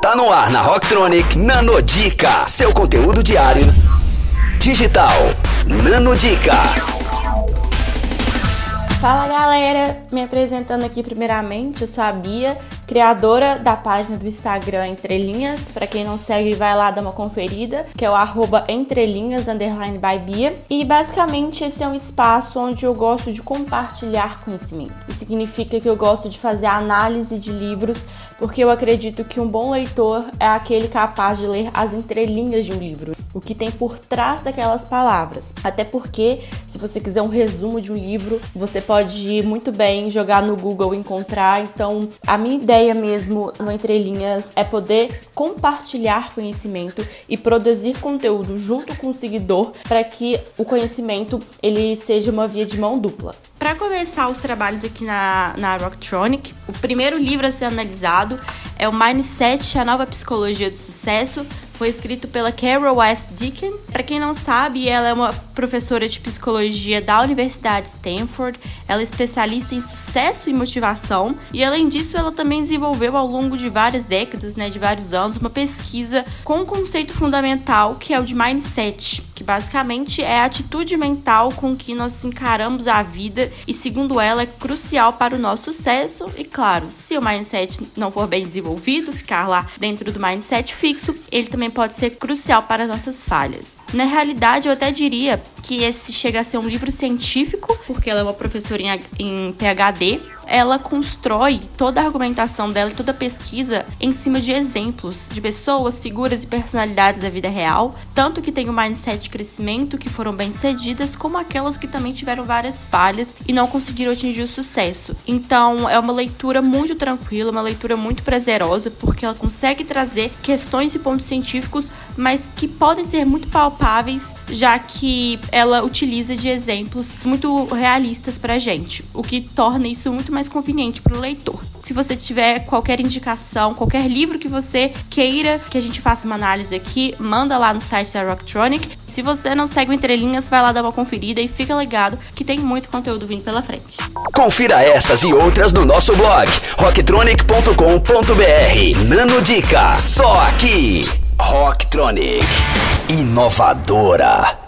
Tá no ar na Rocktronic Nanodica, seu conteúdo diário digital. Nanodica. Fala galera, me apresentando aqui primeiramente, eu sou a Bia, criadora da página do Instagram Entrelinhas. Para quem não segue, vai lá dar uma conferida, que é o arroba entrelinhas underline by Bia. E basicamente esse é um espaço onde eu gosto de compartilhar conhecimento. Isso significa que eu gosto de fazer análise de livros, porque eu acredito que um bom leitor é aquele capaz de ler as entrelinhas de um livro, o que tem por trás daquelas palavras. Até porque, se você quiser um resumo de um livro, você pode muito bem jogar no Google e encontrar. Então, a minha ideia ideia mesmo no Entre Linhas é poder compartilhar conhecimento e produzir conteúdo junto com o seguidor para que o conhecimento ele seja uma via de mão dupla. Para começar os trabalhos aqui na, na Rocktronic, o primeiro livro a ser analisado é o Mindset, a nova psicologia do sucesso, foi escrito pela Carol S. Deacon. Para quem não sabe, ela é uma professora de psicologia da Universidade Stanford. Ela é especialista em sucesso e motivação. E além disso, ela também desenvolveu ao longo de várias décadas, né, de vários anos, uma pesquisa com um conceito fundamental que é o de mindset, que basicamente é a atitude mental com que nós encaramos a vida e, segundo ela, é crucial para o nosso sucesso. E claro, se o mindset não for bem desenvolvido, ficar lá dentro do mindset fixo, ele também pode ser crucial para nossas falhas. Na realidade, eu até diria que esse chega a ser um livro científico, porque ela é uma professora em, em PhD, ela constrói toda a argumentação dela, toda a pesquisa em cima de exemplos de pessoas, figuras e personalidades da vida real, tanto que tem o um mindset de crescimento que foram bem cedidas, como aquelas que também tiveram várias falhas e não conseguiram atingir o sucesso. Então, é uma leitura muito tranquila, uma leitura muito prazerosa, porque ela consegue trazer questões e pontos científicos, mas que podem ser muito palpáveis, já que ela utiliza de exemplos muito realistas pra gente, o que torna isso muito mais mais conveniente para o leitor. Se você tiver qualquer indicação, qualquer livro que você queira que a gente faça uma análise aqui, manda lá no site da Rocktronic. Se você não segue o Entrelinhas, vai lá dar uma conferida e fica ligado que tem muito conteúdo vindo pela frente. Confira essas e outras no nosso blog rocktronic.com.br. Nano Dica, só aqui. Rocktronic, inovadora.